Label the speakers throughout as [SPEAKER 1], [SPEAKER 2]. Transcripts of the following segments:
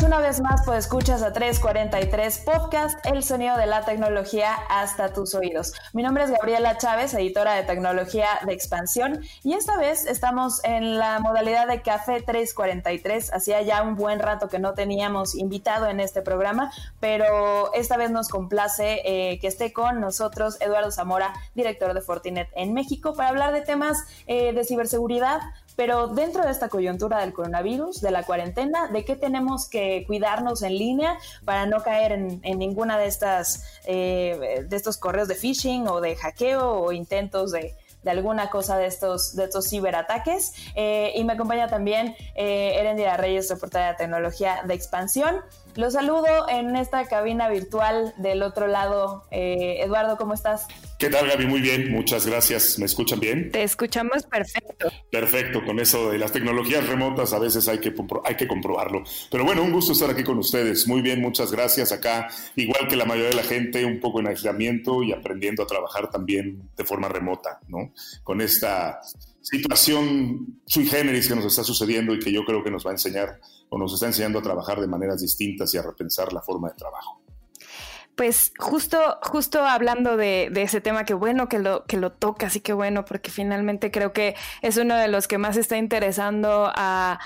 [SPEAKER 1] Una vez más, pues escuchas a 343 Podcast, el sonido de la tecnología hasta tus oídos. Mi nombre es Gabriela Chávez, editora de tecnología de expansión, y esta vez estamos en la modalidad de Café 343. Hacía ya un buen rato que no teníamos invitado en este programa, pero esta vez nos complace eh, que esté con nosotros Eduardo Zamora, director de Fortinet en México, para hablar de temas eh, de ciberseguridad pero dentro de esta coyuntura del coronavirus, de la cuarentena, ¿de qué tenemos que cuidarnos en línea para no caer en, ninguna de estas eh, de estos correos de phishing o de hackeo o intentos de, alguna cosa de estos, de estos ciberataques. Eh, y me acompaña también eh, Erendira Reyes, reportera de tecnología de expansión. Los saludo en esta cabina virtual del otro lado. Eh, Eduardo, ¿cómo estás?
[SPEAKER 2] ¿Qué tal, Gaby? Muy bien, muchas gracias. ¿Me escuchan bien?
[SPEAKER 1] Te escuchamos perfecto.
[SPEAKER 2] Perfecto, con eso de las tecnologías remotas a veces hay que, hay que comprobarlo. Pero bueno, un gusto estar aquí con ustedes. Muy bien, muchas gracias. Acá, igual que la mayoría de la gente, un poco en aislamiento y aprendiendo a trabajar también de forma remota, ¿no? Con esta situación sui generis que nos está sucediendo y que yo creo que nos va a enseñar o nos está enseñando a trabajar de maneras distintas y a repensar la forma de trabajo.
[SPEAKER 1] Pues justo, justo hablando de, ese tema, qué bueno que lo, que lo tocas y qué bueno, porque finalmente creo que es uno de los que más está interesando a,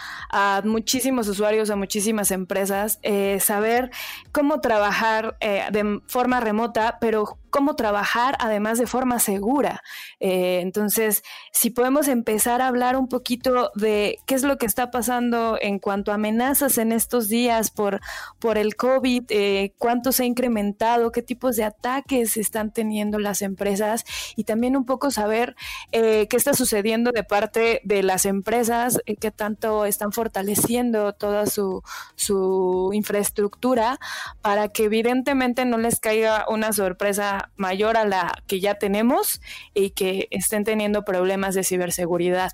[SPEAKER 1] muchísimos usuarios, a muchísimas empresas, eh, saber cómo trabajar eh, de forma remota, pero cómo trabajar además de forma segura. Eh, entonces, si podemos empezar a hablar un poquito de qué es lo que está pasando en cuanto a amenazas en estos días por, por el COVID, eh, cuánto se ha incrementado, qué tipos de ataques están teniendo las empresas y también un poco saber eh, qué está sucediendo de parte de las empresas, qué tanto están fortaleciendo toda su, su infraestructura para que evidentemente no les caiga una sorpresa mayor a la que ya tenemos y que estén teniendo problemas de ciberseguridad.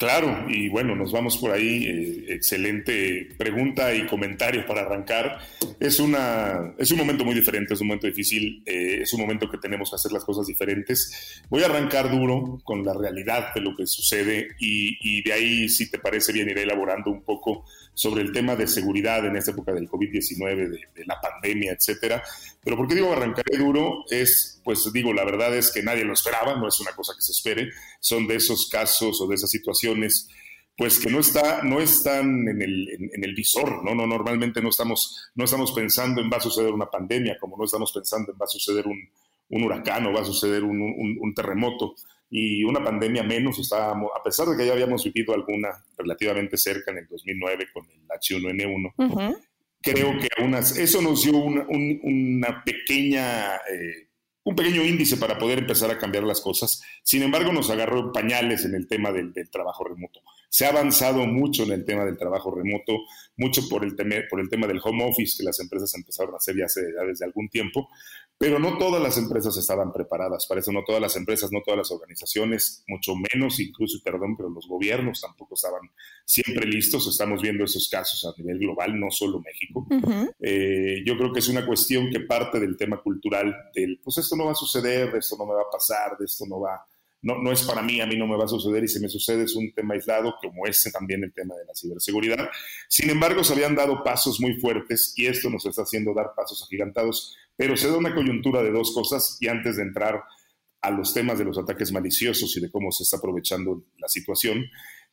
[SPEAKER 2] Claro, y bueno, nos vamos por ahí. Eh, excelente pregunta y comentario para arrancar. Es, una, es un momento muy diferente, es un momento difícil, eh, es un momento que tenemos que hacer las cosas diferentes. Voy a arrancar duro con la realidad de lo que sucede y, y de ahí, si te parece bien, iré elaborando un poco sobre el tema de seguridad en esta época del COVID-19, de, la pandemia, etcétera. Pero ¿por qué digo arrancaré duro? Es, pues digo, la verdad es que nadie lo esperaba, no es una cosa que se espere, son de esos casos o de esas situaciones pues que no está no están en el, en, el visor, ¿no? no normalmente no estamos no estamos pensando en va a suceder una pandemia, como no estamos pensando en va a suceder un, un huracán o va a suceder un, un terremoto y una pandemia menos. Estábamos, a pesar de que ya habíamos vivido alguna relativamente cerca en el 2009 con el H1N1, creo que aún eso nos dio una, una pequeña... Eh, un pequeño índice para poder empezar a cambiar las cosas. Sin embargo, nos agarró pañales en el tema del, del trabajo remoto. Se ha avanzado mucho en el tema del trabajo remoto, mucho por el, tema, por el tema del home office que las empresas empezaron a hacer ya, hace, desde algún tiempo, pero no todas las empresas estaban preparadas para eso, no todas las empresas, no todas las organizaciones, mucho menos incluso, perdón, pero los gobiernos tampoco estaban siempre listos. Estamos viendo esos casos a nivel global, no solo México. Eh, yo creo que es una cuestión que parte del tema cultural, del, pues esto no va a suceder, esto no me va a pasar, de esto no va no, no es para mí, a mí no me va a suceder y si me sucede es un tema aislado, como este también el tema de la ciberseguridad. Sin embargo, se habían dado pasos muy fuertes y esto nos está haciendo dar pasos agigantados, pero se da una coyuntura de dos cosas y antes de entrar a los temas de los ataques maliciosos y de cómo se está aprovechando la situación,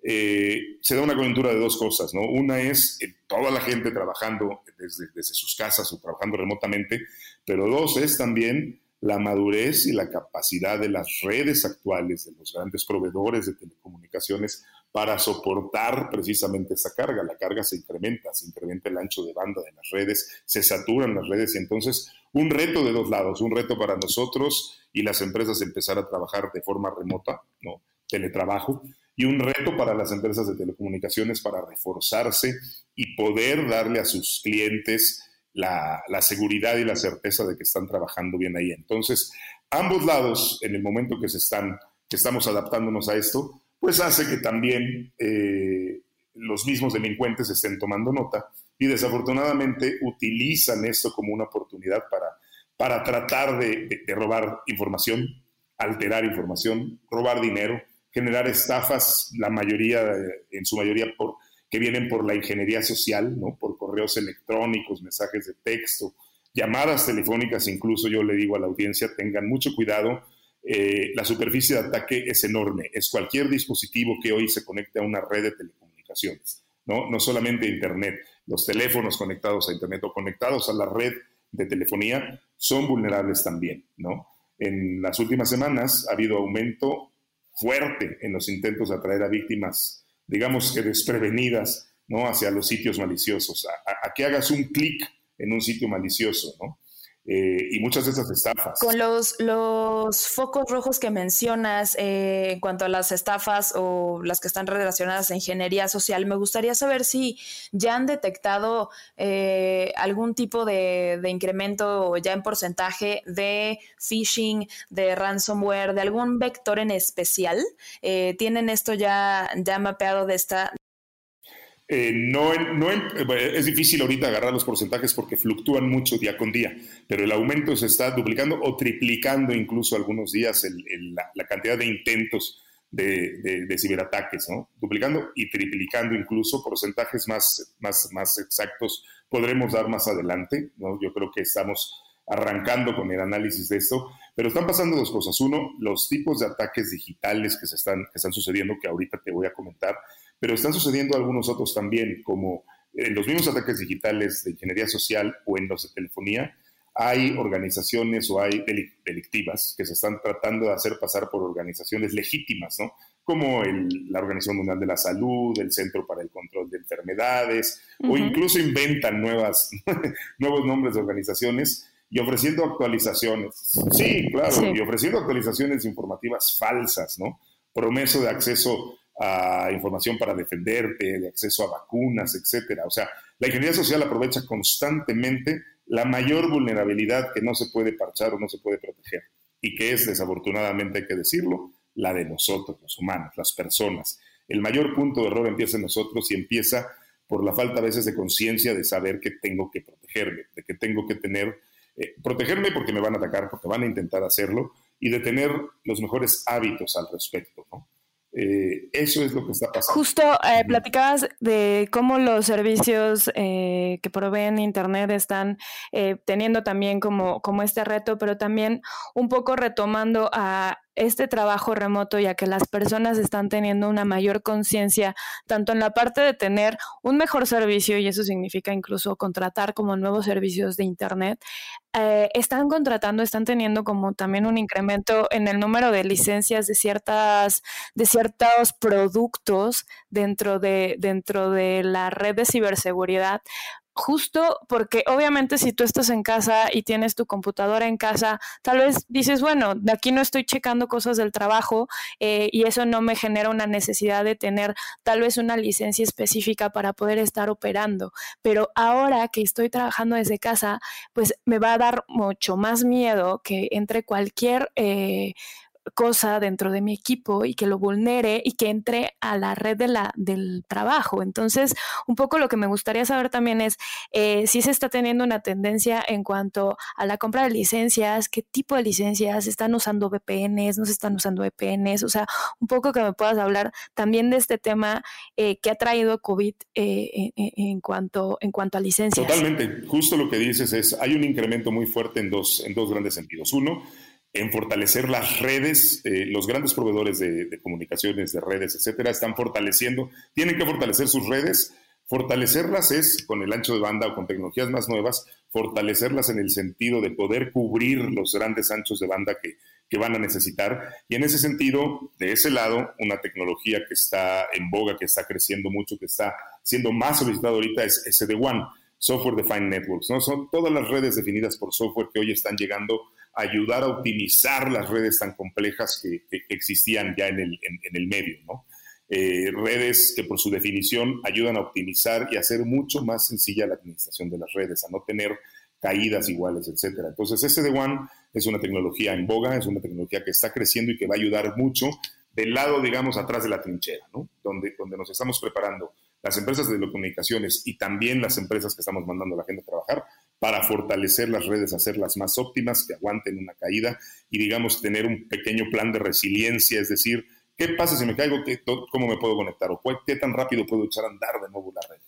[SPEAKER 2] eh, se da una coyuntura de dos cosas, ¿no? Una es eh, toda la gente trabajando desde, desde sus casas o trabajando remotamente, pero dos es también la madurez y la capacidad de las redes actuales, de los grandes proveedores de telecomunicaciones, para soportar precisamente esa carga. La carga se incrementa, se incrementa el ancho de banda de las redes, se saturan las redes y entonces un reto de dos lados, un reto para nosotros y las empresas empezar a trabajar de forma remota, ¿no? teletrabajo, y un reto para las empresas de telecomunicaciones para reforzarse y poder darle a sus clientes la, seguridad y la certeza de que están trabajando bien ahí. Entonces, ambos lados, en el momento que se están, estamos adaptándonos a esto, pues hace que también eh, los mismos delincuentes estén tomando nota y desafortunadamente utilizan esto como una oportunidad para, para tratar de, robar información, alterar información, robar dinero, generar estafas, la mayoría, en su mayoría, por, que vienen por la ingeniería social, ¿no? por correos electrónicos, mensajes de texto, llamadas telefónicas, incluso yo le digo a la audiencia, tengan mucho cuidado, eh, la superficie de ataque es enorme, es cualquier dispositivo que hoy se conecte a una red de telecomunicaciones, ¿no? no solamente Internet, los teléfonos conectados a Internet o conectados a la red de telefonía son vulnerables también, ¿no? En las últimas semanas ha habido aumento fuerte en los intentos de atraer a víctimas, digamos que desprevenidas, ¿no? Hacia los sitios maliciosos, a, que hagas un clic en un sitio malicioso, ¿no? Eh, y muchas de esas estafas.
[SPEAKER 3] Con los, los focos rojos que mencionas eh, en cuanto a las estafas o las que están relacionadas a ingeniería social, me gustaría saber si ya han detectado eh, algún tipo de, de, incremento ya en porcentaje de phishing, de ransomware, de algún vector en especial. ¿Tienen esto ya, ya mapeado de esta,
[SPEAKER 2] eh, no, no es difícil ahorita agarrar los porcentajes porque fluctúan mucho día con día, pero el aumento se está duplicando o triplicando incluso algunos días la, cantidad de intentos de, ciberataques, ¿no? Duplicando y triplicando incluso porcentajes más, más, más exactos podremos dar más adelante, ¿no? Yo creo que estamos arrancando con el análisis de esto, pero están pasando dos cosas. Uno, los tipos de ataques digitales que se están, que están sucediendo, que ahorita te voy a comentar, pero están sucediendo algunos otros también, como en los mismos ataques digitales de ingeniería social o en los de telefonía, hay organizaciones o hay delictivas que se están tratando de hacer pasar por organizaciones legítimas, ¿no? Como la Organización Mundial de la Salud, el Centro para el Control de Enfermedades, o incluso inventan nuevas, nuevos nombres de organizaciones y ofreciendo actualizaciones. Sí, claro, y ofreciendo actualizaciones informativas falsas, ¿no? Promeso de acceso a información para defenderte, de acceso a vacunas, etcétera. O sea, la ingeniería social aprovecha constantemente la mayor vulnerabilidad que no se puede parchar o no se puede proteger y que es, desafortunadamente hay que decirlo, la de nosotros, los humanos, las personas. El mayor punto de error empieza en nosotros y empieza por la falta a veces de conciencia de saber que tengo que protegerme, de que tengo que tener, eh, protegerme porque me van a atacar, porque van a intentar hacerlo, y de tener los mejores hábitos al respecto. ¿no? Eh, eso es lo que está pasando.
[SPEAKER 3] Justo eh, platicabas de cómo los servicios eh, que proveen Internet están teniendo también como, como este reto, pero también un poco retomando a este trabajo remoto, ya que las personas están teniendo una mayor conciencia, tanto en la parte de tener un mejor servicio, y eso significa incluso contratar como nuevos servicios de Internet, eh, están contratando, están teniendo como también un incremento en el número de licencias de ciertas, de ciertos productos dentro de, dentro de la red de ciberseguridad justo porque obviamente si tú estás en casa y tienes tu computadora en casa, tal vez dices, bueno, de aquí no estoy checando cosas del trabajo eh, y eso no me genera una necesidad de tener tal vez una licencia específica para poder estar operando. Pero ahora que estoy trabajando desde casa, pues me va a dar mucho más miedo que entre cualquier... Eh, cosa dentro de mi equipo y que lo vulnere y que entre a la red de la, del trabajo. Entonces, un poco lo que me gustaría saber también es eh, si se está teniendo una tendencia en cuanto a la compra de licencias, qué tipo de licencias, están usando VPNs, no se están usando VPNs, o sea, un poco que me puedas hablar también de este tema eh, que ha traído COVID eh, en, cuanto, en cuanto a licencias.
[SPEAKER 2] Totalmente, justo lo que dices es, hay un incremento muy fuerte en dos, en dos grandes sentidos. Uno, en fortalecer las redes, eh, los grandes proveedores de, comunicaciones, de redes, etcétera, están fortaleciendo, tienen que fortalecer sus redes. Fortalecerlas es con el ancho de banda o con tecnologías más nuevas, fortalecerlas en el sentido de poder cubrir los grandes anchos de banda que, que van a necesitar. Y en ese sentido, de ese lado, una tecnología que está en boga, que está creciendo mucho, que está siendo más solicitada ahorita es SD-WAN, Software Defined Networks. ¿no? Son todas las redes definidas por software que hoy están llegando ayudar a optimizar las redes tan complejas que, existían ya en el, en, el medio, ¿no? Eh, redes que por su definición ayudan a optimizar y hacer mucho más sencilla la administración de las redes, a no tener caídas iguales, etcétera. Entonces, SD-WAN es una tecnología en boga, es una tecnología que está creciendo y que va a ayudar mucho del lado, digamos, atrás de la trinchera, ¿no? Donde, donde nos estamos preparando las empresas de telecomunicaciones y también las empresas que estamos mandando a la gente a trabajar para fortalecer las redes, hacerlas más óptimas, que aguanten una caída y digamos tener un pequeño plan de resiliencia, es decir, ¿qué pasa si me caigo? ¿Cómo me puedo conectar? ¿O qué tan rápido puedo echar a andar de nuevo la red?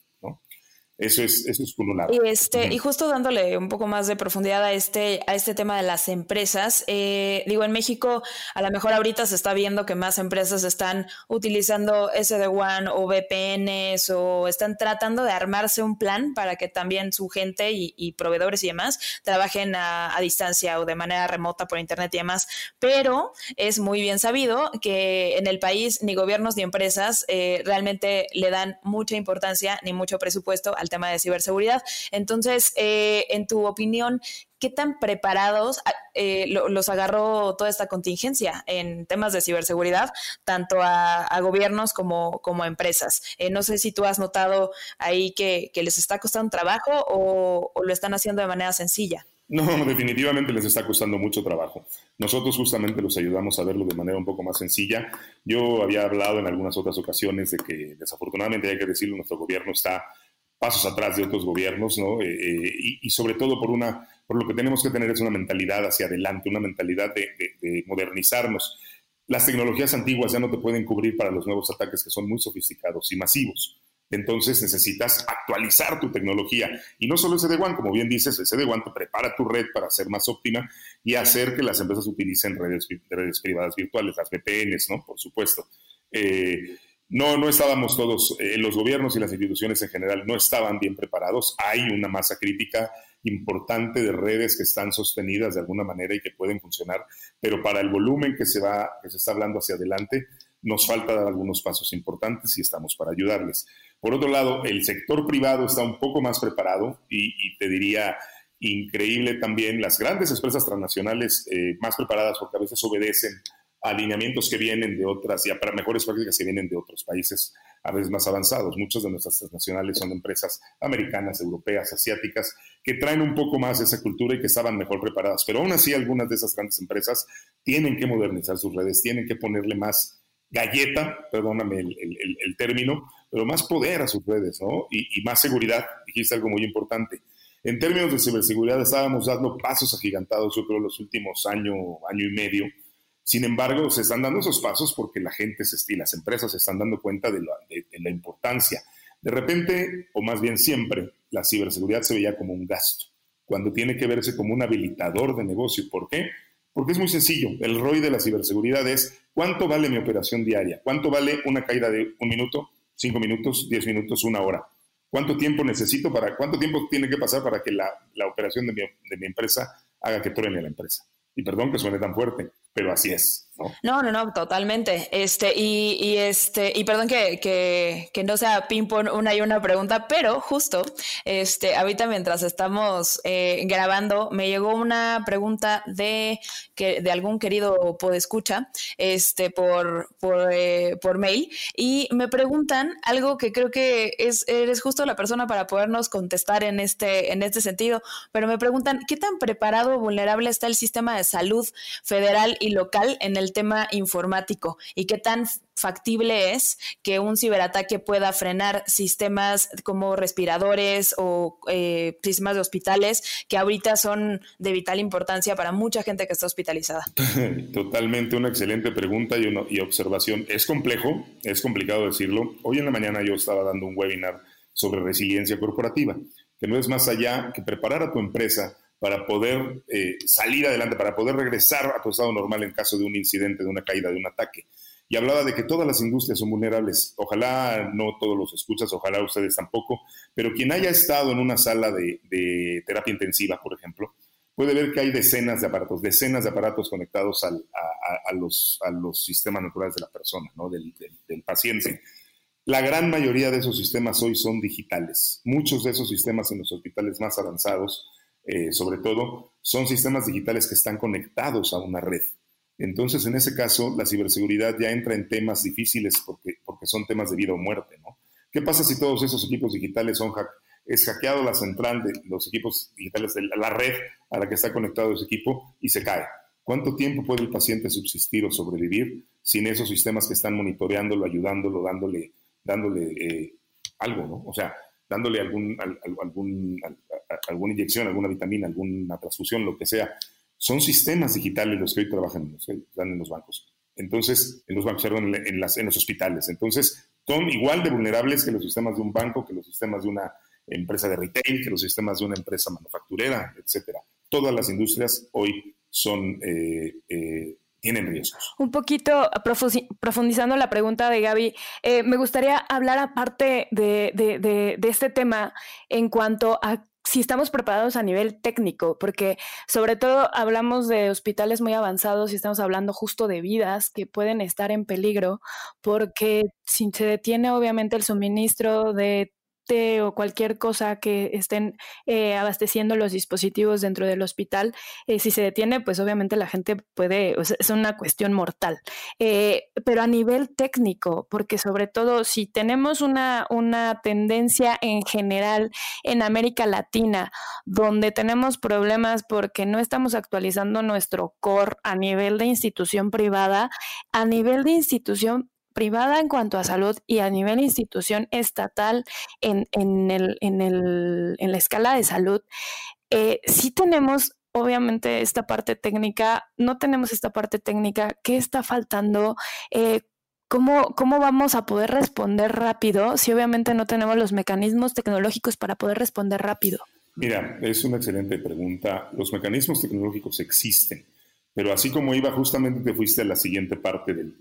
[SPEAKER 2] Eso es, eso es por un lado.
[SPEAKER 1] Y, este, y justo dándole un poco más de profundidad a este, a este tema de las empresas, eh, digo, en México a lo mejor ahorita se está viendo que más empresas están utilizando SD-WAN o VPNs o están tratando de armarse un plan para que también su gente y, proveedores y demás trabajen a, distancia o de manera remota por Internet y demás. Pero es muy bien sabido que en el país ni gobiernos ni empresas eh, realmente le dan mucha importancia ni mucho presupuesto al tema de ciberseguridad. Entonces, eh, en tu opinión, ¿qué tan preparados ah, eh, los agarró toda esta contingencia en temas de ciberseguridad, tanto a, gobiernos como, como a empresas? Eh, no sé si tú has notado ahí que, les está costando trabajo o, lo están haciendo de manera sencilla.
[SPEAKER 2] No, definitivamente les está costando mucho trabajo. Nosotros justamente los ayudamos a verlo de manera un poco más sencilla. Yo había hablado en algunas otras ocasiones de que desafortunadamente hay que decirlo, nuestro gobierno está pasos atrás de otros gobiernos, ¿no? Eh, eh, y, sobre todo por una, por lo que tenemos que tener es una mentalidad hacia adelante, una mentalidad de, modernizarnos. Las tecnologías antiguas ya no te pueden cubrir para los nuevos ataques que son muy sofisticados y masivos. Entonces necesitas actualizar tu tecnología. Y no solo de WAN, como bien dices, de WAN te prepara tu red para ser más óptima y hacer que las empresas utilicen redes, redes privadas virtuales, las VPNs, ¿no? Por supuesto. Eh, no, no estábamos todos, eh, los gobiernos y las instituciones en general no estaban bien preparados. Hay una masa crítica importante de redes que están sostenidas de alguna manera y que pueden funcionar, pero para el volumen que se va, que se está hablando hacia adelante, nos falta dar algunos pasos importantes y estamos para ayudarles. Por otro lado, el sector privado está un poco más preparado y, te diría increíble también las grandes empresas transnacionales eh, más preparadas porque a veces obedecen alineamientos que vienen de otras y para mejores prácticas que vienen de otros países a veces más avanzados. Muchas de nuestras transnacionales son empresas americanas, europeas, asiáticas, que traen un poco más esa cultura y que estaban mejor preparadas. Pero aún así, algunas de esas grandes empresas tienen que modernizar sus redes, tienen que ponerle más galleta, perdóname el, término, pero más poder a sus redes, ¿no? Y, y más seguridad, dijiste algo muy importante. En términos de ciberseguridad, estábamos dando pasos agigantados, yo creo, los últimos año, año y medio sin embargo, se están dando esos pasos porque la gente y las empresas se están dando cuenta de la, importancia. De repente, o más bien siempre, la ciberseguridad se veía como un gasto, cuando tiene que verse como un habilitador de negocio. ¿Por qué? Porque es muy sencillo. El ROI de la ciberseguridad es cuánto vale mi operación diaria, cuánto vale una caída de un minuto, cinco minutos, diez minutos, una hora. ¿Cuánto tiempo necesito para, cuánto tiempo tiene que pasar para que la, operación de mi, de mi empresa haga que truene la empresa? Y perdón que suene tan fuerte, pero así es.
[SPEAKER 1] ¿No? No, no, totalmente. Este, y, y este, y perdón que, que, que, no sea ping-pong una y una pregunta, pero justo, este, ahorita mientras estamos eh, grabando, me llegó una pregunta de, que, de algún querido podescucha, este, por, por, eh, por mail, y me preguntan algo que creo que es, eres justo la persona para podernos contestar en este, en este sentido, pero me preguntan, ¿qué tan preparado o vulnerable está el sistema de salud federal y local en el tema informático y qué tan factible es que un ciberataque pueda frenar sistemas como respiradores o eh, sistemas de hospitales que ahorita son de vital importancia para mucha gente que está hospitalizada.
[SPEAKER 2] Totalmente una excelente pregunta y, y observación. Es complejo, es complicado decirlo. Hoy en la mañana yo estaba dando un webinar sobre resiliencia corporativa, que no es más allá que preparar a tu empresa para poder eh, salir adelante, para poder regresar a tu estado normal en caso de un incidente, de una caída, de un ataque. Y hablaba de que todas las industrias son vulnerables. Ojalá no todos los escuchas, ojalá ustedes tampoco, pero quien haya estado en una sala de, terapia intensiva, por ejemplo, puede ver que hay decenas de aparatos, decenas de aparatos conectados a, los, sistemas naturales de la persona, ¿no? del, del paciente. La gran mayoría de esos sistemas hoy son digitales. Muchos de esos sistemas en los hospitales más avanzados eh, sobre todo, son sistemas digitales que están conectados a una red. Entonces, en ese caso, la ciberseguridad ya entra en temas difíciles porque, porque son temas de vida o muerte, ¿no? ¿Qué pasa si todos esos equipos digitales son es hackeado la central de los equipos digitales, de la red a la que está conectado ese equipo y se cae? ¿Cuánto tiempo puede el paciente subsistir o sobrevivir sin esos sistemas que están monitoreándolo, ayudándolo, dándole, dándole eh, algo, ¿no? O sea, dándole algún, algún, alguna inyección, alguna vitamina, alguna transfusión, lo que sea. Son sistemas digitales los que hoy trabajan en los, en los bancos. Entonces, en los bancos, perdón, en los hospitales. Entonces, son igual de vulnerables que los sistemas de un banco, que los sistemas de una empresa de retail, que los sistemas de una empresa manufacturera, etcétera. Todas las industrias hoy son eh, eh, tienen riesgos.
[SPEAKER 3] Un poquito profundizando la pregunta de Gaby, eh, me gustaría hablar aparte de, de, este tema en cuanto a si estamos preparados a nivel técnico, porque sobre todo hablamos de hospitales muy avanzados y estamos hablando justo de vidas que pueden estar en peligro, porque si se detiene obviamente el suministro de o cualquier cosa que estén eh, abasteciendo los dispositivos dentro del hospital, eh, si se detiene, pues obviamente la gente puede, es una cuestión mortal. Eh, pero a nivel técnico, porque sobre todo si tenemos una, una tendencia en general en América Latina, donde tenemos problemas porque no estamos actualizando nuestro core a nivel de institución privada, a nivel de institución privada en cuanto a salud y a nivel institución estatal en, en, el, en, el, en la escala de salud, eh, sí tenemos obviamente esta parte técnica, no tenemos esta parte técnica, ¿qué está faltando? Eh, ¿Cómo, ¿Cómo vamos a poder responder rápido si obviamente no tenemos los mecanismos tecnológicos para poder responder rápido?
[SPEAKER 2] Mira, es una excelente pregunta. Los mecanismos tecnológicos existen, pero así como iba, justamente te fuiste a la siguiente parte del,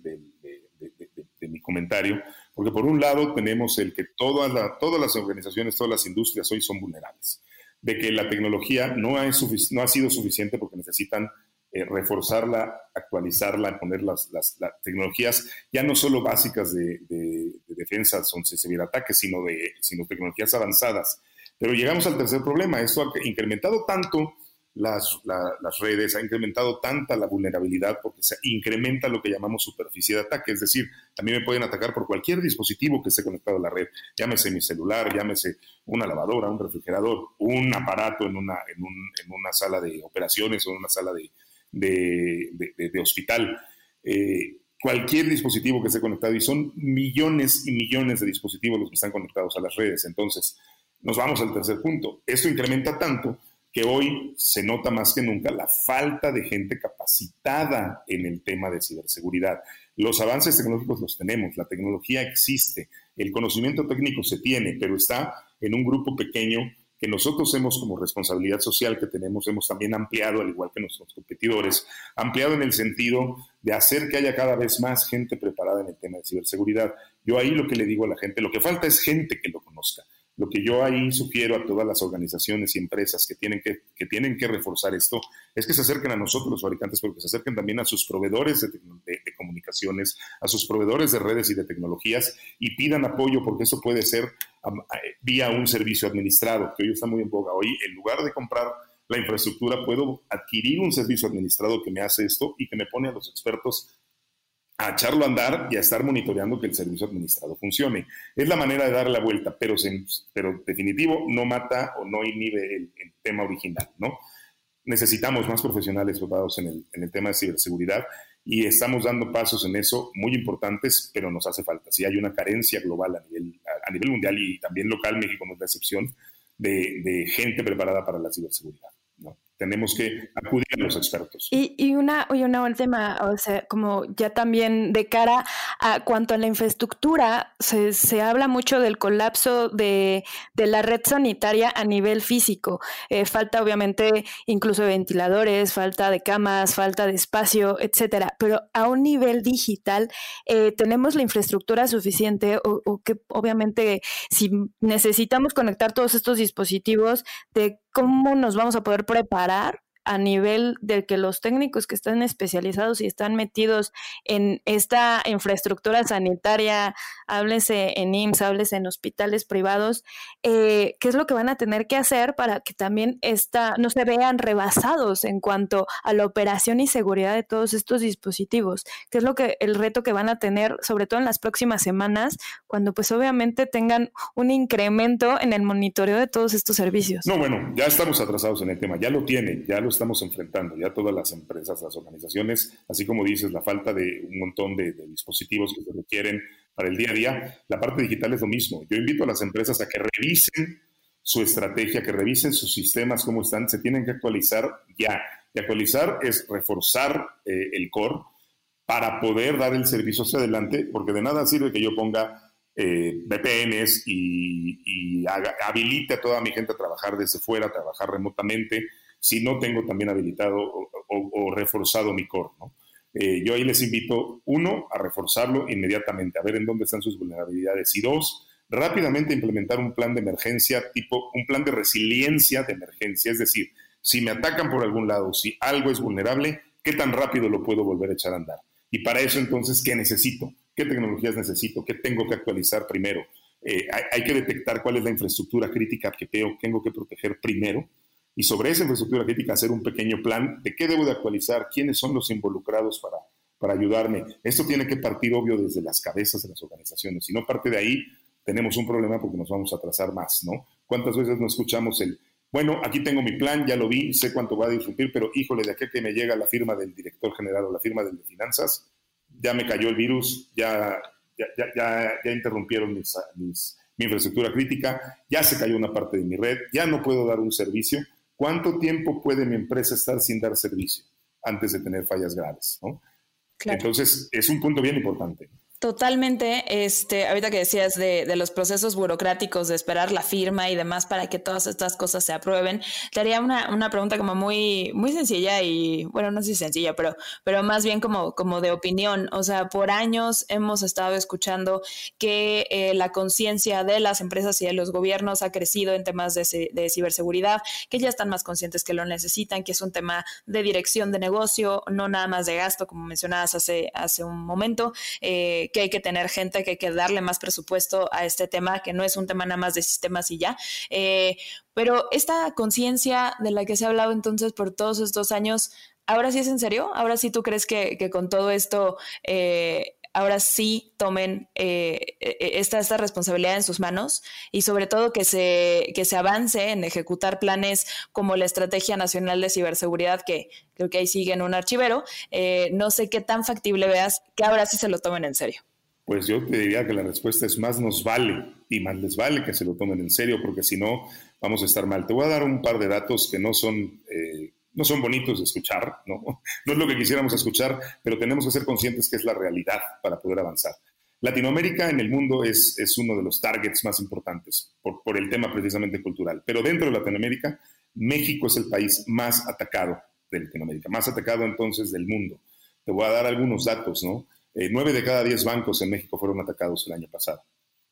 [SPEAKER 2] mi comentario, porque por un lado tenemos el que todas, todas las organizaciones, todas las industrias hoy son vulnerables, de que la tecnología no, no ha sido suficiente porque necesitan eh, reforzarla, actualizarla, poner las, las, tecnologías ya no solo básicas de, de, de defensa, son ciberataques, sino, de, sino tecnologías avanzadas. Pero llegamos al tercer problema, esto ha incrementado tanto las, las, redes, ha incrementado tanta la vulnerabilidad porque se incrementa lo que llamamos superficie de ataque, es decir, también me pueden atacar por cualquier dispositivo que esté conectado a la red, llámese mi celular, llámese una lavadora, un refrigerador, un aparato en una, en, un, en una sala de operaciones o en una sala de, de, de, hospital. Eh, cualquier dispositivo que esté conectado y son millones y millones de dispositivos los que están conectados a las redes. Entonces, nos vamos al tercer punto. Esto incrementa tanto que hoy se nota más que nunca la falta de gente capacitada en el tema de ciberseguridad. Los avances tecnológicos los tenemos, la tecnología existe, el conocimiento técnico se tiene, pero está en un grupo pequeño que nosotros hemos como responsabilidad social que tenemos, hemos también ampliado, al igual que nuestros competidores, ampliado en el sentido de hacer que haya cada vez más gente preparada en el tema de ciberseguridad. Yo ahí lo que le digo a la gente, lo que falta es gente que lo conozca. Lo que yo ahí sugiero a todas las organizaciones y empresas que tienen que, que tienen que reforzar esto es que se acerquen a nosotros los fabricantes, pero que se acerquen también a sus proveedores de, comunicaciones, a sus proveedores de redes y de tecnologías y pidan apoyo porque eso puede ser eh, vía un servicio administrado, que hoy está muy en boga. Hoy, en lugar de comprar la infraestructura, puedo adquirir un servicio administrado que me hace esto y que me pone a los expertos a echarlo a andar y a estar monitoreando que el servicio administrado funcione. Es la manera de darle la vuelta, pero, pero definitivo no mata o no inhibe el, tema original, ¿no? Necesitamos más profesionales preparados en el, en el, tema de ciberseguridad y estamos dando pasos en eso muy importantes, pero nos hace falta. Si hay una carencia global a nivel, a, nivel mundial y también local, México no es la excepción, de, de gente preparada para la ciberseguridad. ¿no? Tenemos que acudir a los expertos.
[SPEAKER 3] Y, y una, y una última, o sea, como ya también de cara a cuanto a la infraestructura, se, se habla mucho del colapso de, de, la red sanitaria a nivel físico. Eh, falta obviamente incluso ventiladores, falta de camas, falta de espacio, etcétera. Pero a un nivel digital, eh, ¿tenemos la infraestructura suficiente o, o que obviamente si necesitamos conectar todos estos dispositivos, de cómo nos vamos a poder preparar parar a nivel de que los técnicos que están especializados y están metidos en esta infraestructura sanitaria, háblese en IMSS, háblese en hospitales privados, eh, qué es lo que van a tener que hacer para que también esta, no se vean rebasados en cuanto a la operación y seguridad de todos estos dispositivos, qué es lo que el reto que van a tener, sobre todo en las próximas semanas, cuando pues obviamente tengan un incremento en el monitoreo de todos estos servicios.
[SPEAKER 2] No, bueno, ya estamos atrasados en el tema, ya lo tienen, ya lo estamos enfrentando, ya todas las empresas, las organizaciones, así como dices, la falta de un montón de, dispositivos que se requieren para el día a día, la parte digital es lo mismo. Yo invito a las empresas a que revisen su estrategia, que revisen sus sistemas, cómo están, se tienen que actualizar ya. Y actualizar es reforzar eh, el core para poder dar el servicio hacia adelante, porque de nada sirve que yo ponga eh, VPNs y, habilite a toda mi gente a trabajar desde fuera, trabajar remotamente, si no tengo también habilitado o, reforzado mi core. Eh, yo ahí les invito, uno, a reforzarlo inmediatamente, a ver en dónde están sus vulnerabilidades, y dos, rápidamente implementar un plan de emergencia, tipo un plan de resiliencia de emergencia, es decir, si me atacan por algún lado, si algo es vulnerable, ¿qué tan rápido lo puedo volver a echar a andar? Y para eso entonces, ¿qué necesito? ¿Qué tecnologías necesito? ¿Qué tengo que actualizar primero? Eh, hay, que detectar cuál es la infraestructura crítica que tengo que proteger primero y sobre esa infraestructura crítica hacer un pequeño plan de qué debo de actualizar, quiénes son los involucrados para, para ayudarme. Esto tiene que partir, obvio, desde las cabezas de las organizaciones. Si no parte de ahí, tenemos un problema porque nos vamos a atrasar más, ¿no? ¿Cuántas veces no escuchamos el, bueno, aquí tengo mi plan, ya lo vi, sé cuánto va a disrupir, pero híjole, de aquí que me llega la firma del director general o la firma del de finanzas, ya me cayó el virus, ya, ya, ya, ya interrumpieron mi infraestructura crítica, ya se cayó una parte de mi red, ya no puedo dar un servicio. ¿Cuánto tiempo puede mi empresa estar sin dar servicio antes de tener fallas graves? Entonces, es un punto bien importante.
[SPEAKER 1] Totalmente, este, ahorita que decías de, de, los procesos burocráticos, de esperar la firma y demás para que todas estas cosas se aprueben, te haría una, una pregunta como muy, muy sencilla y, bueno, no sé si sencilla, pero, pero más bien como, como de opinión. O sea, por años hemos estado escuchando que eh, la conciencia de las empresas y de los gobiernos ha crecido en temas de, de, ciberseguridad, que ya están más conscientes que lo necesitan, que es un tema de dirección de negocio, no nada más de gasto, como mencionabas hace, hace un momento. Eh, que hay que tener gente, que hay que darle más presupuesto a este tema, que no es un tema nada más de sistemas y ya. Eh, pero esta conciencia de la que se ha hablado entonces por todos estos años, ¿ahora sí es en serio? ¿Ahora sí tú crees que, con todo esto... Eh, ahora sí tomen eh, esta, esta, responsabilidad en sus manos y sobre todo que se, que se avance en ejecutar planes como la Estrategia Nacional de Ciberseguridad, que creo que ahí sigue en un archivero. Eh, no sé qué tan factible veas que ahora sí se lo tomen en serio.
[SPEAKER 2] Pues yo te diría que la respuesta es más nos vale y más les vale que se lo tomen en serio, porque si no, vamos a estar mal. Te voy a dar un par de datos que no son... Eh, no son bonitos de escuchar, ¿no? no es lo que quisiéramos escuchar, pero tenemos que ser conscientes que es la realidad para poder avanzar. Latinoamérica en el mundo es, es uno de los targets más importantes por, por, el tema precisamente cultural, pero dentro de Latinoamérica, México es el país más atacado de Latinoamérica, más atacado entonces del mundo. Te voy a dar algunos datos, ¿no? Eh, nueve de cada diez bancos en México fueron atacados el año pasado.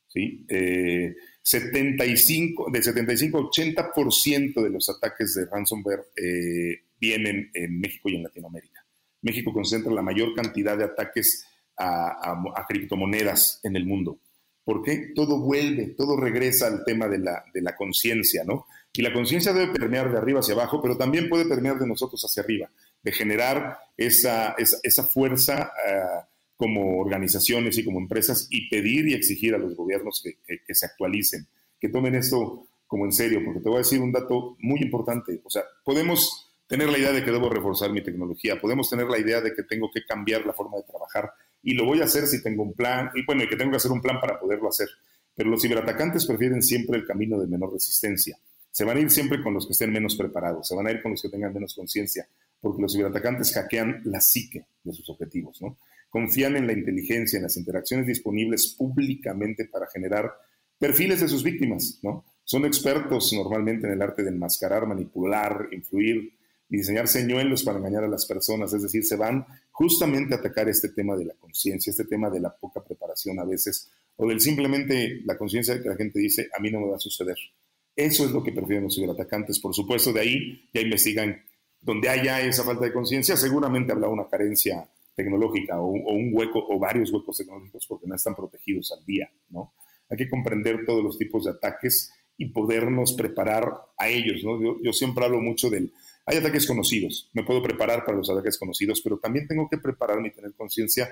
[SPEAKER 2] ¿sí? Eh, 75, de 75 a 80% de los ataques de ransomware eh, vienen en México y en Latinoamérica. México concentra la mayor cantidad de ataques a, criptomonedas en el mundo. ¿Por qué? Todo vuelve, todo regresa al tema de la, de la conciencia, ¿no? Y la conciencia debe permear de arriba hacia abajo, pero también puede permear de nosotros hacia arriba, de generar esa, esa, esa fuerza uh, como organizaciones y como empresas y pedir y exigir a los gobiernos que, se actualicen, que tomen esto como en serio, porque te voy a decir un dato muy importante. O sea, podemos tener la idea de que debo reforzar mi tecnología, podemos tener la idea de que tengo que cambiar la forma de trabajar y lo voy a hacer si tengo un plan, y bueno, y que tengo que hacer un plan para poderlo hacer. Pero los ciberatacantes prefieren siempre el camino de menor resistencia. Se van a ir siempre con los que estén menos preparados, se van a ir con los que tengan menos conciencia, porque los ciberatacantes hackean la psique de sus objetivos, ¿no? Confían en la inteligencia, en las interacciones disponibles públicamente para generar perfiles de sus víctimas, ¿no? Son expertos normalmente en el arte de enmascarar, manipular, influir diseñar señuelos para engañar a las personas, es decir, se van justamente a atacar este tema de la conciencia, este tema de la poca preparación a veces, o del simplemente la conciencia de que la gente dice, a mí no me va a suceder. Eso es lo que prefieren los ciberatacantes. Por supuesto, de ahí ya investigan donde haya esa falta de conciencia, seguramente habrá una carencia tecnológica o, un hueco o varios huecos tecnológicos porque no están protegidos al día, ¿no? Hay que comprender todos los tipos de ataques y podernos preparar a ellos, ¿no? Yo, siempre hablo mucho del, hay ataques conocidos, me puedo preparar para los ataques conocidos, pero también tengo que prepararme y tener conciencia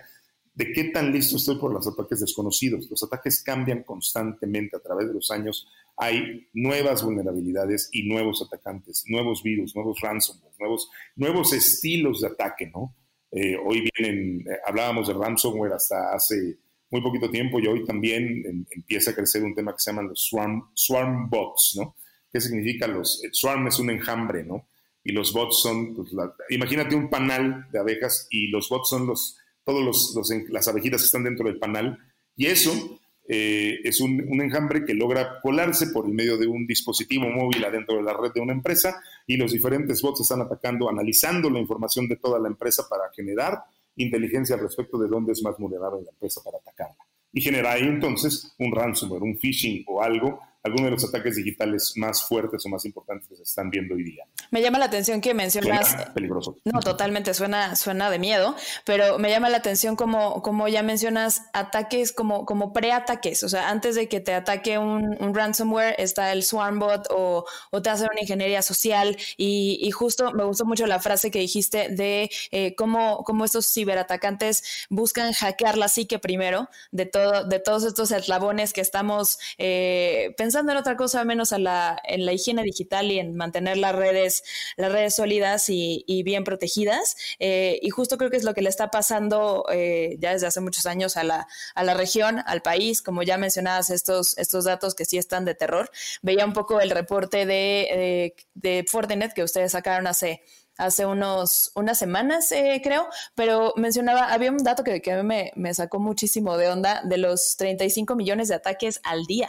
[SPEAKER 2] de qué tan listo estoy por los ataques desconocidos. Los ataques cambian constantemente a través de los años. Hay nuevas vulnerabilidades y nuevos atacantes, nuevos virus, nuevos ransomware, nuevos, nuevos estilos de ataque, ¿no? Eh, hoy vienen, eh, hablábamos de ransomware hasta hace muy poquito tiempo y hoy también empieza a crecer un tema que se llaman los swarm, swarm bots, ¿no? ¿Qué significa los? swarm es un enjambre, ¿no? Y los bots son, pues, imagínate un panal de abejas y los bots son los, todos los, las abejitas que están dentro del panal. Y eso eh, es un, un, enjambre que logra colarse por el medio de un dispositivo móvil adentro de la red de una empresa y los diferentes bots están atacando, analizando la información de toda la empresa para generar inteligencia respecto de dónde es más vulnerable la empresa para atacarla. Y genera ahí entonces un ransomware, un phishing o algo algunos de los ataques digitales más fuertes o más importantes que se están viendo hoy día.
[SPEAKER 1] Me llama la atención que mencionas...
[SPEAKER 2] peligroso.
[SPEAKER 1] No, totalmente, suena, suena de miedo, pero me llama la atención como, como ya mencionas ataques como, como pre-ataques, o sea, antes de que te ataque un, ransomware está el swarmbot o, o te hace una ingeniería social y, justo me gustó mucho la frase que dijiste de eh, cómo, cómo estos ciberatacantes buscan hackear la psique primero de, todo, de todos estos eslabones que estamos eh, pensando pensando en otra cosa menos a la, en la higiene digital y en mantener las redes, las redes sólidas y, bien protegidas. Eh, y justo creo que es lo que le está pasando eh, ya desde hace muchos años a la, a la región, al país. Como ya mencionabas, estos, estos datos que sí están de terror. Veía un poco el reporte de, de Fortinet que ustedes sacaron hace hace unos, unas semanas, eh, creo, pero mencionaba, había un dato que, a mí me, me, sacó muchísimo de onda de los 35 millones de ataques al día.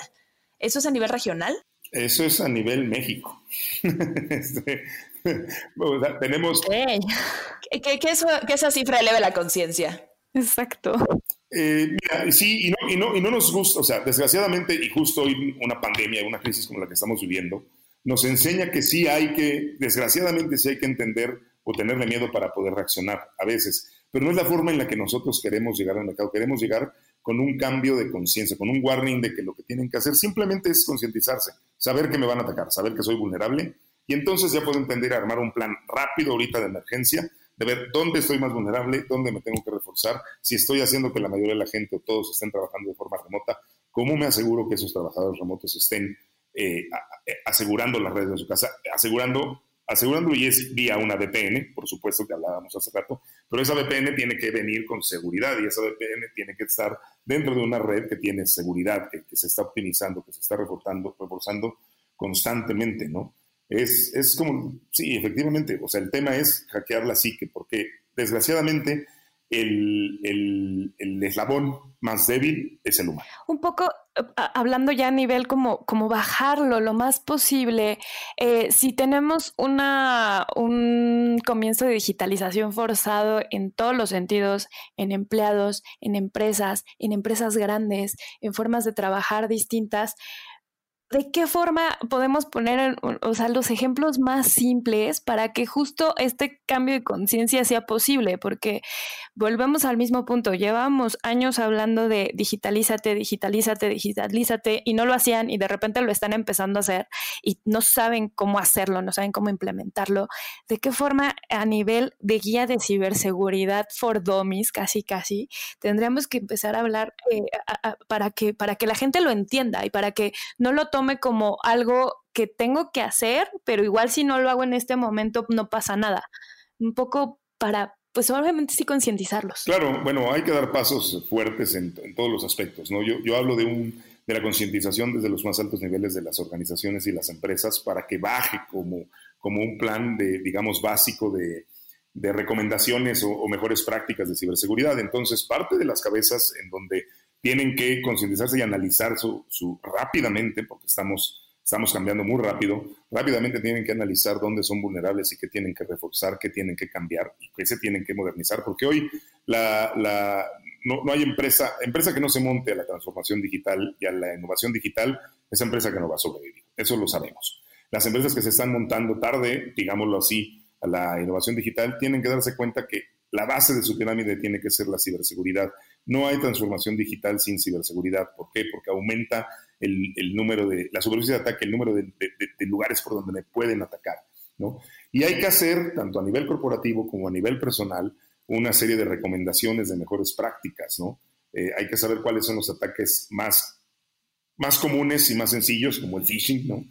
[SPEAKER 1] ¿Eso es a nivel regional?
[SPEAKER 2] Eso es a nivel México. este, tenemos...
[SPEAKER 1] Que, esa cifra eleve la conciencia.
[SPEAKER 4] Exacto.
[SPEAKER 2] Eh, mira, sí, y no, y, no, y no nos gusta, o sea, desgraciadamente, y justo hoy una pandemia, una crisis como la que estamos viviendo, nos enseña que sí hay que, desgraciadamente sí hay que entender o tenerle miedo para poder reaccionar a veces, pero no es la forma en la que nosotros queremos llegar al mercado, queremos llegar con un cambio de conciencia, con un warning de que lo que tienen que hacer simplemente es concientizarse, saber que me van a atacar, saber que soy vulnerable y entonces ya puedo entender armar un plan rápido ahorita de emergencia, de ver dónde estoy más vulnerable, dónde me tengo que reforzar, si estoy haciendo que la mayoría de la gente o todos estén trabajando de forma remota, cómo me aseguro que esos trabajadores remotos estén eh, asegurando las redes de su casa, asegurando asegurándolo y es vía una VPN, por supuesto que hablábamos hace rato, pero esa VPN tiene que venir con seguridad y esa VPN tiene que estar dentro de una red que tiene seguridad, que, se está optimizando, que se está reforzando, reforzando constantemente, ¿no? Es, es como, sí, efectivamente, o sea, el tema es hackear la psique, porque desgraciadamente el, el, eslabón más débil es el humano.
[SPEAKER 1] Un poco hablando ya a nivel como, como bajarlo lo más posible, eh, si tenemos una, un comienzo de digitalización forzado en todos los sentidos, en empleados, en empresas, en empresas grandes, en formas de trabajar distintas, ¿de qué forma podemos poner o sea, los ejemplos más simples para que justo este cambio de conciencia sea posible? Porque volvemos al mismo punto, llevamos años hablando de digitalízate, digitalízate, digitalízate y no lo hacían y de repente lo están empezando a hacer y no saben cómo hacerlo, no saben cómo implementarlo. ¿De qué forma a nivel de guía de ciberseguridad for dummies, casi casi, tendríamos que empezar a hablar eh, para, que, para que la gente lo entienda y para que no lo tome como algo que tengo que hacer, pero igual si no lo hago en este momento no pasa nada. Un poco para, pues obviamente sí concientizarlos.
[SPEAKER 2] Claro, bueno, hay que dar pasos fuertes en, todos los aspectos, ¿no? Yo, yo hablo de, un, de la concientización desde los más altos niveles de las organizaciones y las empresas para que baje como, como un plan de, digamos, básico de, de recomendaciones o, o, mejores prácticas de ciberseguridad. Entonces, parte de las cabezas en donde tienen que concientizarse y analizar su, su, rápidamente, porque estamos, estamos cambiando muy rápido, rápidamente tienen que analizar dónde son vulnerables y qué tienen que reforzar, qué tienen que cambiar y qué se tienen que modernizar, porque hoy la, la, no, no, hay empresa, empresa que no se monte a la transformación digital y a la innovación digital, esa empresa que no va a sobrevivir, eso lo sabemos. Las empresas que se están montando tarde, digámoslo así, a la innovación digital, tienen que darse cuenta que la base de su pirámide tiene que ser la ciberseguridad no hay transformación digital sin ciberseguridad. ¿Por qué? Porque aumenta el, número de, la superficie de ataque, el número de, lugares por donde me pueden atacar. ¿no? Y hay que hacer, tanto a nivel corporativo como a nivel personal, una serie de recomendaciones de mejores prácticas, ¿no? Eh, hay que saber cuáles son los ataques más, más comunes y más sencillos, como el phishing, ¿no?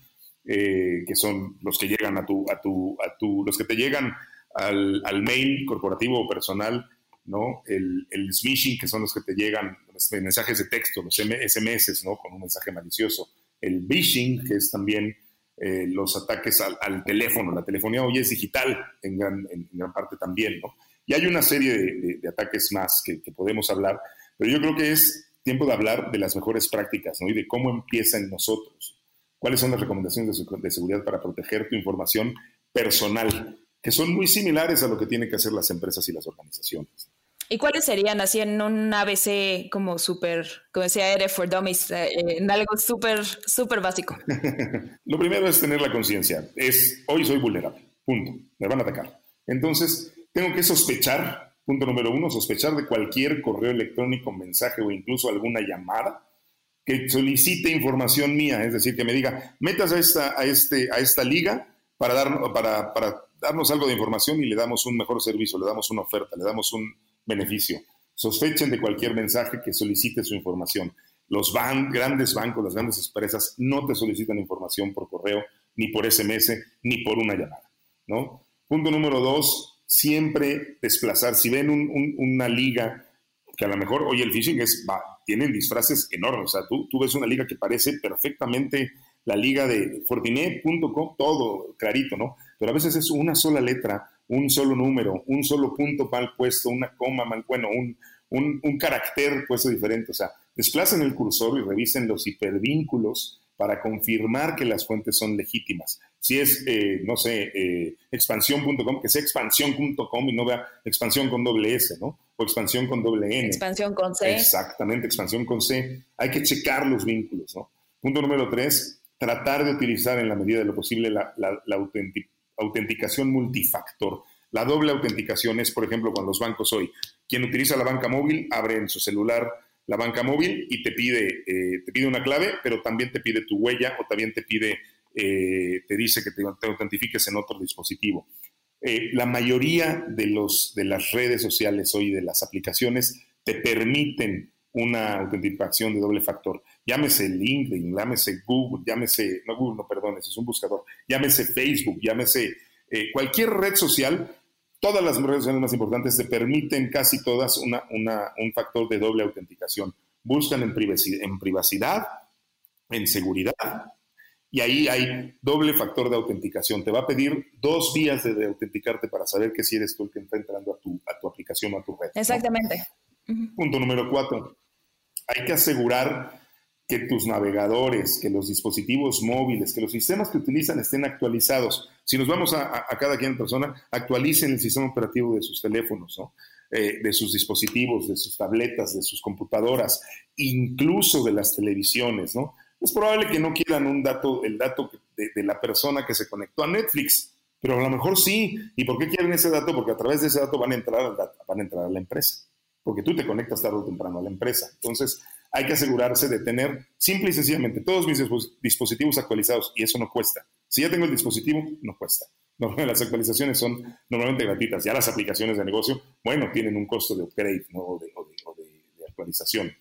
[SPEAKER 2] Eh, que son los que llegan a tu, a tu, a tu, los que te llegan al, mail corporativo o personal, ¿no? El, el, smishing, que son los que te llegan mensajes de texto, los SMS, ¿no? Con un mensaje malicioso. El phishing, que es también eh, los ataques al, teléfono. La telefonía hoy es digital en gran, en gran parte también, ¿no? Y hay una serie de, ataques más que, podemos hablar, pero yo creo que es tiempo de hablar de las mejores prácticas ¿no? y de cómo empieza en nosotros. ¿Cuáles son las recomendaciones de, seguridad para proteger tu información personal? Que son muy similares a lo que tienen que hacer las empresas y las organizaciones.
[SPEAKER 1] ¿Y cuáles serían así en un ABC como súper, como decía Ere for Dummies, eh, en algo súper, súper básico?
[SPEAKER 2] Lo primero es tener la conciencia. Es, hoy soy vulnerable, punto. Me van a atacar. Entonces, tengo que sospechar, punto número uno, sospechar de cualquier correo electrónico, mensaje o incluso alguna llamada que solicite información mía, es decir, que me diga, metas a esta, a este, a esta liga para, dar, para, para darnos algo de información y le damos un mejor servicio, le damos una oferta, le damos un beneficio. Sospechen de cualquier mensaje que solicite su información. Los grandes bancos, las grandes empresas no te solicitan información por correo, ni por SMS, ni por una llamada. ¿no? Punto número dos, siempre desplazar. Si ven una liga que a lo mejor, oye, el phishing es, va, tienen disfraces enormes. O sea, tú, tú ves una liga que parece perfectamente la liga de Fortinet.com, todo clarito, ¿no? Pero a veces es una sola letra, un solo número, un solo punto mal puesto, una coma mal, bueno, un, un, un carácter puesto diferente. O sea, desplacen el cursor y revisen los hipervínculos para confirmar que las fuentes son legítimas. Si es, eh, no sé, eh, expansión.com, que sea expansión.com y no vea expansión con doble S, ¿no? O expansión con doble N.
[SPEAKER 1] Expansión con C.
[SPEAKER 2] Exactamente, expansión con C. Hay que checar los vínculos, ¿no? Punto número tres, tratar de utilizar en la medida de lo posible la, la, autenticación multifactor. La doble autenticación es, por ejemplo, cuando los bancos hoy, quien utiliza la banca móvil abre en su celular la banca móvil y te pide, eh, te pide una clave, pero también te pide tu huella o también te pide, eh, te dice que te, autentifiques en otro dispositivo. Eh, la mayoría de, los, de las redes sociales hoy, de las aplicaciones, te permiten una autenticación de doble factor. Llámese LinkedIn, llámese Google, llámese, no Google, no perdón, es un buscador, llámese Facebook, llámese cualquier red social todas las redes sociales más importantes te permiten casi todas una, un factor de doble autenticación. Buscan en privacidad, en privacidad, en seguridad, y ahí hay doble factor de autenticación. Te va a pedir dos vías de, autenticarte para saber que si eres tú el que está entrando a tu, a tu aplicación o a tu red.
[SPEAKER 1] Exactamente.
[SPEAKER 2] Punto número cuatro. Hay que asegurar que tus navegadores, que los dispositivos móviles, que los sistemas que utilizan estén actualizados. Si nos vamos a, cada quien persona, actualicen el sistema operativo de sus teléfonos, eh, de sus dispositivos, de sus tabletas, de sus computadoras, incluso de las televisiones. ¿no? Es probable que no quieran un dato, el dato de, la persona que se conectó a Netflix, pero a lo mejor sí. ¿Y por qué quieren ese dato? Porque a través de ese dato van a entrar, van a, entrar a la empresa. Porque tú te conectas tarde o temprano a la empresa. Entonces, hay que asegurarse de tener simple y sencillamente todos mis dispositivos actualizados y eso no cuesta. Si ya tengo el dispositivo, no cuesta. las actualizaciones son normalmente gratuitas. Ya las aplicaciones de negocio, bueno, tienen un costo de upgrade o, de, actualización.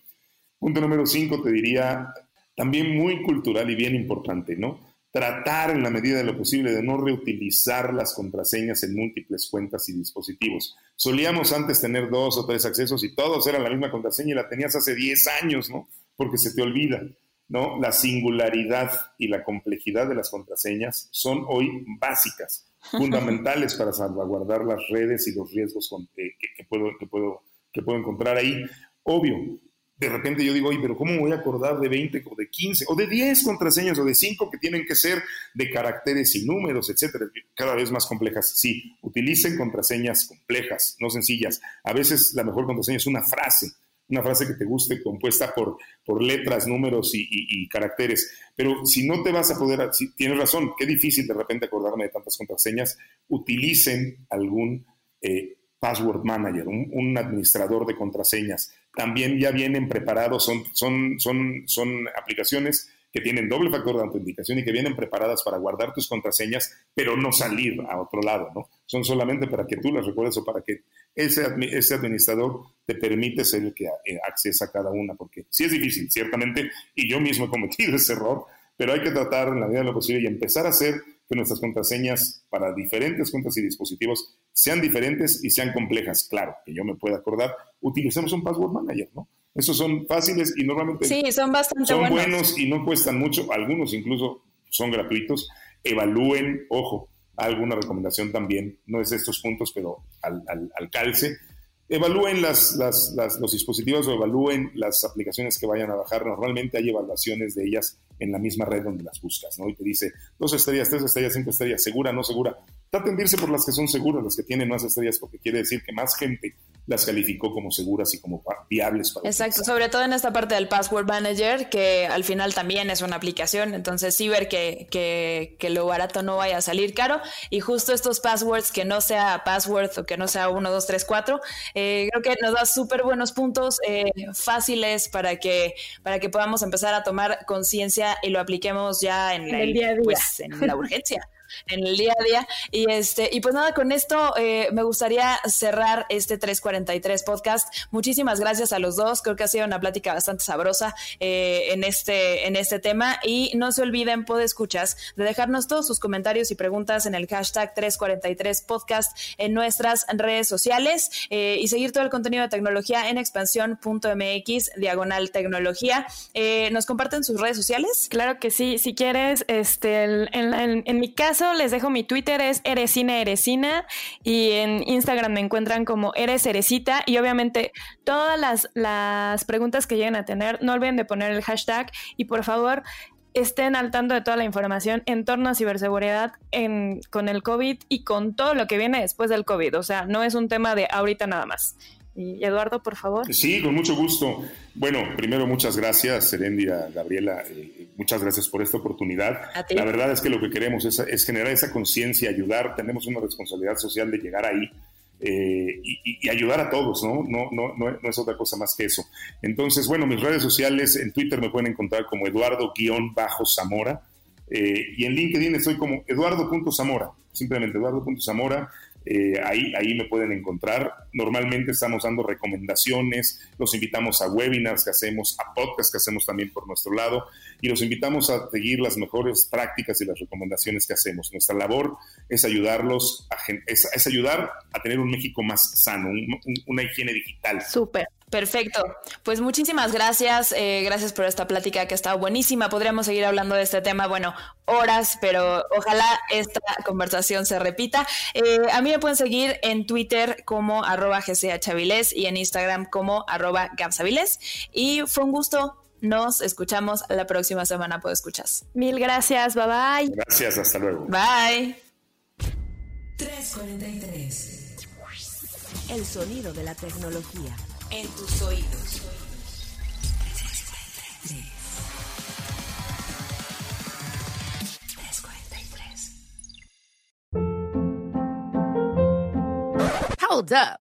[SPEAKER 2] Punto número cinco, te diría, también muy cultural y bien importante, ¿no? Tratar en la medida de lo posible de no reutilizar las contraseñas en múltiples cuentas y dispositivos. Solíamos antes tener dos o tres accesos y todos eran la misma contraseña y la tenías hace 10 años, ¿no? Porque se te olvida, ¿no? La singularidad y la complejidad de las contraseñas son hoy básicas, fundamentales para salvaguardar las redes y los riesgos que, puedo, que, puedo, que puedo encontrar ahí. Obvio, de repente yo digo, oye, pero ¿cómo voy a acordar de 20 o de 15 o de 10 contraseñas o de 5 que tienen que ser de caracteres y números, etcétera? Cada vez más complejas. Sí, utilicen contraseñas complejas, no sencillas. A veces la mejor contraseña es una frase, una frase que te guste compuesta por, por letras, números y, caracteres. Pero si no te vas a poder, si, tienes razón, qué difícil de repente acordarme de tantas contraseñas, utilicen algún eh, password manager, un administrador de contraseñas también ya vienen preparados, son, son, son, son aplicaciones que tienen doble factor de autenticación y que vienen preparadas para guardar tus contraseñas, pero no salir a otro lado, ¿no? Son solamente para que tú las recuerdes o para que ese, ese administrador te permite ser el que eh, accesa a cada una, porque sí es difícil, ciertamente, y yo mismo he cometido ese error, pero hay que tratar en la medida de lo posible y empezar a hacer que nuestras contraseñas para diferentes cuentas y dispositivos sean diferentes y sean complejas. Claro, que yo me pueda acordar, utilicemos un password manager, ¿no? Esos son fáciles y normalmente
[SPEAKER 1] sí, son bastante
[SPEAKER 2] son buenos. y no cuestan mucho. Algunos incluso son gratuitos. Evalúen, ojo, alguna recomendación también, no es de estos puntos, pero al, al calce evalúen las, los dispositivos o evalúen las aplicaciones que vayan a bajar. Normalmente hay evaluaciones de ellas en la misma red donde las buscas, ¿no? Y te dice dos estrellas, tres estrellas, cinco estrellas, segura, no segura. Traten de por las que son seguras, las que tienen más estrellas, porque quiere decir que más gente las calificó como seguras y como viables
[SPEAKER 1] para Exacto, sobre todo en esta parte del Password Manager, que al final también es una aplicación, entonces sí ver que, que, que, lo barato no vaya a salir caro y justo estos passwords que no sea password o que no sea 1, 2, 3, 4, creo que nos da súper buenos puntos eh, fáciles para que, para que podamos empezar a tomar conciencia y lo apliquemos ya en,
[SPEAKER 4] el día a día.
[SPEAKER 1] Pues, en la urgencia en el día a día. Y este, y pues nada, con esto eh, me gustaría cerrar este 343 podcast. Muchísimas gracias a los dos. Creo que ha sido una plática bastante sabrosa eh, en, este, en este tema. Y no se olviden, escuchas, de dejarnos todos sus comentarios y preguntas en el hashtag 343 podcast en nuestras redes sociales eh, y seguir todo el contenido de tecnología en expansión.mx, diagonal tecnología. ¿Nos comparten sus redes sociales?
[SPEAKER 3] Claro que sí. Si quieres, este, en mi caso, les dejo mi Twitter, es Eresina Eresina, y en Instagram me encuentran como Eres Eresita, y obviamente todas las, las preguntas que lleguen a tener, no olviden de poner el hashtag, y por favor, estén al tanto de toda la información en torno a ciberseguridad en, con el COVID y con todo lo que viene después del COVID. O sea, no es un tema de ahorita nada más. Y Eduardo, por favor.
[SPEAKER 2] Sí, con mucho gusto. Bueno, primero muchas gracias, Serendia, Gabriela, eh, muchas gracias por esta oportunidad. La verdad es que lo que queremos es, generar esa conciencia, ayudar, tenemos una responsabilidad social de llegar ahí. Eh, y, ayudar a todos, ¿no? No, no, no, es otra cosa más que eso. Entonces, bueno, mis redes sociales, en Twitter me pueden encontrar como Eduardo-Zamora eh, y en LinkedIn estoy como Eduardo.zamora, simplemente Eduardo.zamora. Eh, ahí, ahí me pueden encontrar. Normalmente estamos dando recomendaciones, los invitamos a webinars que hacemos, a podcasts que hacemos también por nuestro lado y los invitamos a seguir las mejores prácticas y las recomendaciones que hacemos. Nuestra labor es ayudarlos, a, es, ayudar a tener un México más sano, una higiene digital.
[SPEAKER 1] Súper. Perfecto. Pues muchísimas gracias. Eh, gracias por esta plática que está buenísima. Podríamos seguir hablando de este tema, bueno, horas, pero ojalá esta conversación se repita. Eh, a mí me pueden seguir en Twitter como gchaviles y en Instagram como arroba gapsaviles. Y fue un gusto. Nos escuchamos la próxima semana, puedo escuchas.
[SPEAKER 3] Mil gracias. Bye bye.
[SPEAKER 2] Gracias. Hasta luego.
[SPEAKER 1] Bye.
[SPEAKER 4] 343. El sonido de la tecnología en tus oídos.
[SPEAKER 5] Hold up.